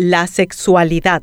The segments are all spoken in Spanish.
la sexualidad.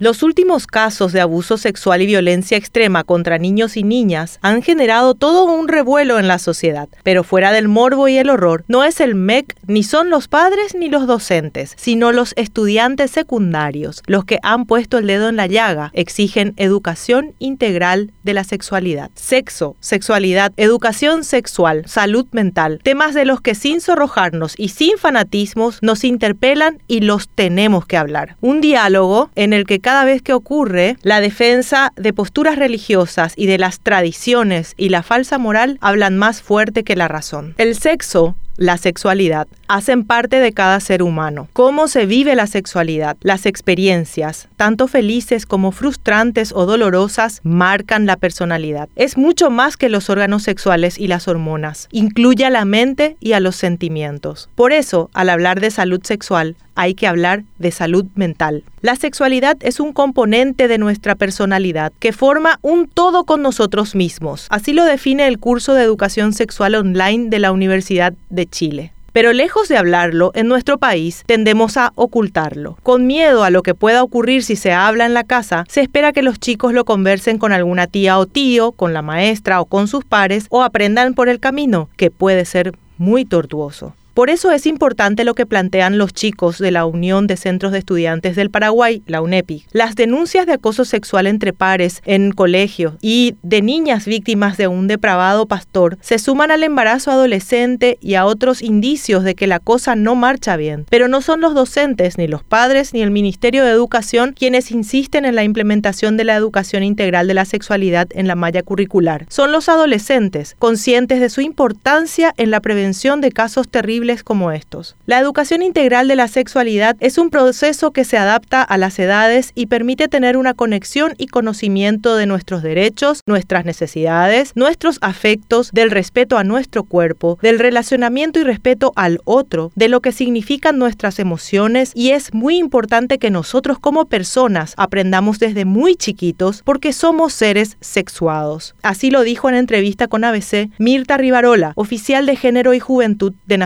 Los últimos casos de abuso sexual y violencia extrema contra niños y niñas han generado todo un revuelo en la sociedad, pero fuera del morbo y el horror, no es el MEC ni son los padres ni los docentes, sino los estudiantes secundarios los que han puesto el dedo en la llaga, exigen educación integral de la sexualidad. Sexo, sexualidad, educación sexual, salud mental, temas de los que sin sonrojarnos y sin fanatismos nos interpelan y los tenemos que hablar. Un diálogo en el que cada vez que ocurre, la defensa de posturas religiosas y de las tradiciones y la falsa moral hablan más fuerte que la razón. El sexo la sexualidad, hacen parte de cada ser humano. Cómo se vive la sexualidad, las experiencias, tanto felices como frustrantes o dolorosas, marcan la personalidad. Es mucho más que los órganos sexuales y las hormonas. Incluye a la mente y a los sentimientos. Por eso, al hablar de salud sexual, hay que hablar de salud mental. La sexualidad es un componente de nuestra personalidad que forma un todo con nosotros mismos. Así lo define el curso de educación sexual online de la Universidad de Chile. Pero lejos de hablarlo, en nuestro país tendemos a ocultarlo. Con miedo a lo que pueda ocurrir si se habla en la casa, se espera que los chicos lo conversen con alguna tía o tío, con la maestra o con sus pares, o aprendan por el camino, que puede ser muy tortuoso. Por eso es importante lo que plantean los chicos de la Unión de Centros de Estudiantes del Paraguay, la UNEPI. Las denuncias de acoso sexual entre pares en colegios y de niñas víctimas de un depravado pastor se suman al embarazo adolescente y a otros indicios de que la cosa no marcha bien. Pero no son los docentes, ni los padres, ni el Ministerio de Educación quienes insisten en la implementación de la educación integral de la sexualidad en la malla curricular. Son los adolescentes, conscientes de su importancia en la prevención de casos terribles como estos. La educación integral de la sexualidad es un proceso que se adapta a las edades y permite tener una conexión y conocimiento de nuestros derechos, nuestras necesidades, nuestros afectos, del respeto a nuestro cuerpo, del relacionamiento y respeto al otro, de lo que significan nuestras emociones y es muy importante que nosotros como personas aprendamos desde muy chiquitos porque somos seres sexuados. Así lo dijo en entrevista con ABC Mirta Rivarola, oficial de Género y Juventud de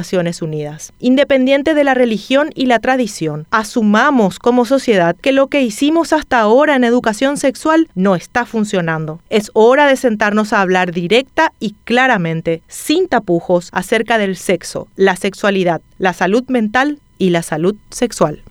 Unidas. Independiente de la religión y la tradición, asumamos como sociedad que lo que hicimos hasta ahora en educación sexual no está funcionando. Es hora de sentarnos a hablar directa y claramente, sin tapujos, acerca del sexo, la sexualidad, la salud mental y la salud sexual.